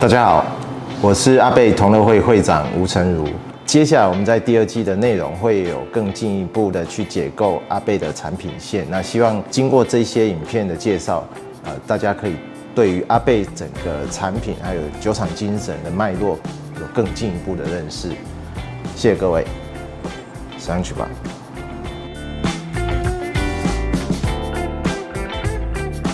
大家好，我是阿贝同乐会会长吴成儒。接下来我们在第二季的内容会有更进一步的去解构阿贝的产品线。那希望经过这些影片的介绍，呃，大家可以对于阿贝整个产品还有酒厂精神的脉络有更进一步的认识。谢谢各位，上去吧。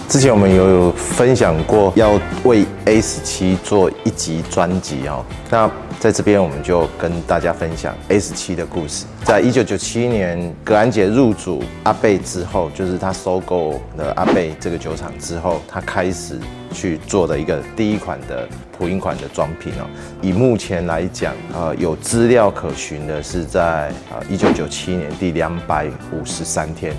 之前我们有有分享过要为 A 十七做一集专辑哦，那在这边我们就跟大家分享 A 十七的故事。在一九九七年格兰杰入主阿贝之后，就是他收购了阿贝这个酒厂之后，他开始去做的一个第一款的普饮款的装瓶哦。以目前来讲，呃，有资料可循的是在呃一九九七年第两百五十三天。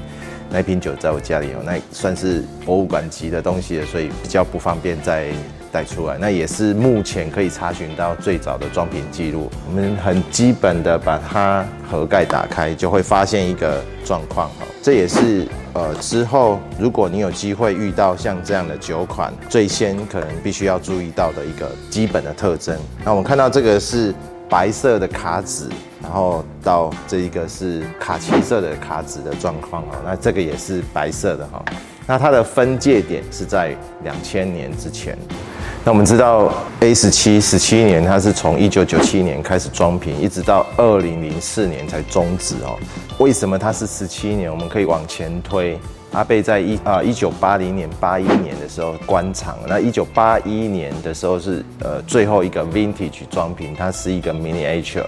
那瓶酒在我家里哦，那算是博物馆级的东西了，所以比较不方便再带出来。那也是目前可以查询到最早的装瓶记录。我们很基本的把它盒盖打开，就会发现一个状况哈。这也是呃之后如果你有机会遇到像这样的酒款，最先可能必须要注意到的一个基本的特征。那我们看到这个是白色的卡纸。然后到这一个是卡其色的卡纸的状况哦，那这个也是白色的哈，那它的分界点是在两千年之前。那我们知道 A 十七十七年，它是从一九九七年开始装瓶，一直到二零零四年才终止哦。为什么它是十七年？我们可以往前推，阿贝在一啊一九八零年八一年的时候关厂，那一九八一年的时候是呃最后一个 Vintage 装瓶，它是一个 Miniature。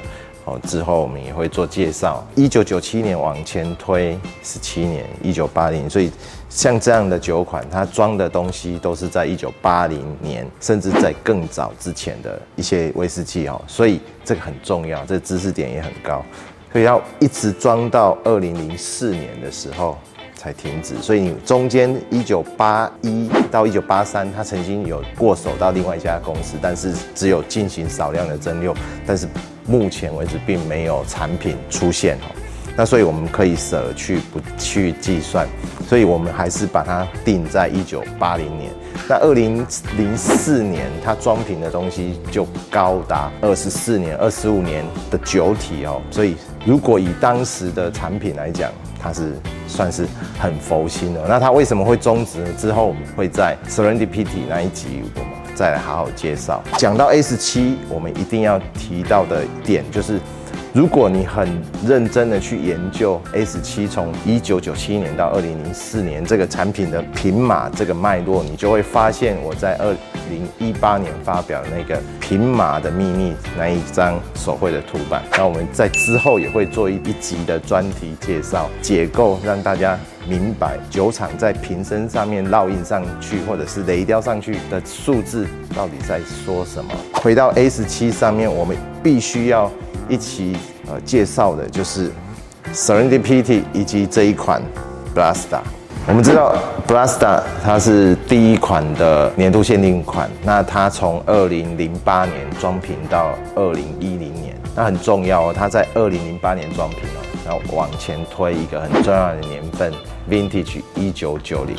之后我们也会做介绍。一九九七年往前推十七年，一九八零，所以像这样的酒款，它装的东西都是在一九八零年，甚至在更早之前的一些威士忌哦。所以这个很重要，这知识点也很高，所以要一直装到二零零四年的时候才停止。所以你中间一九八一到一九八三，它曾经有过手到另外一家公司，但是只有进行少量的蒸馏，但是。目前为止并没有产品出现哦，那所以我们可以舍去不去计算，所以我们还是把它定在一九八零年。那二零零四年它装瓶的东西就高达二十四年、二十五年的酒体哦，所以如果以当时的产品来讲，它是算是很佛心的。那它为什么会终止？之后我们会在 Serendipity 那一集我们。再来好好介绍。讲到 S 七，我们一定要提到的点就是，如果你很认真的去研究 S 七从一九九七年到二零零四年这个产品的品码这个脉络，你就会发现我在二零一八年发表那个品码的秘密那一张手绘的图版。那我们在之后也会做一一集的专题介绍解构，让大家。明白酒厂在瓶身上面烙印上去，或者是雷雕上去的数字到底在说什么？回到 S 七上面，我们必须要一起呃介绍的就是 Serendipity 以及这一款 Blasta。我们知道 Blasta 它是第一款的年度限定款，那它从二零零八年装瓶到二零一零年，那很重要哦，它在二零零八年装瓶哦。然后往前推一个很重要的年份，Vintage 一九九零，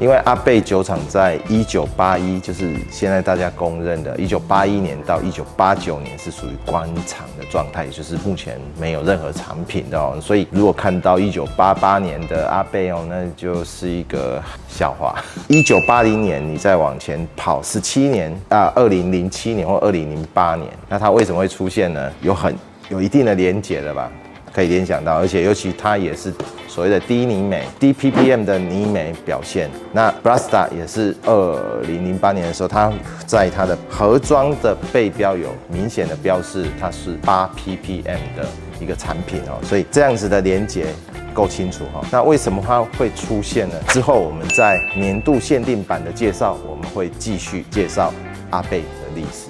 因为阿贝酒厂在一九八一，就是现在大家公认的，一九八一年到一九八九年是属于关厂的状态，就是目前没有任何产品的哦。所以如果看到一九八八年的阿贝哦，那就是一个笑话。一九八零年你再往前跑十七年啊，二零零七年或二零零八年，那它为什么会出现呢？有很有一定的连结的吧。可以联想到，而且尤其它也是所谓的低尼美、低 ppm 的尼美表现。那 Blasta 也是二零零八年的时候，它在它的盒装的背标有明显的标示，它是八 ppm 的一个产品哦。所以这样子的连接够清楚哈。那为什么它会出现呢？之后我们在年度限定版的介绍，我们会继续介绍阿贝的历史。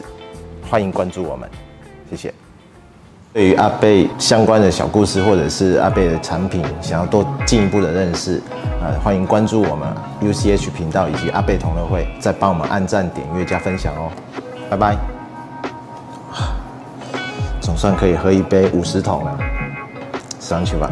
欢迎关注我们，谢谢。对于阿贝相关的小故事，或者是阿贝的产品，想要多进一步的认识，呃，欢迎关注我们 UCH 频道以及阿贝同乐会，再帮我们按赞、点阅、加分享哦，拜拜。总算可以喝一杯五十桶了，上去吧。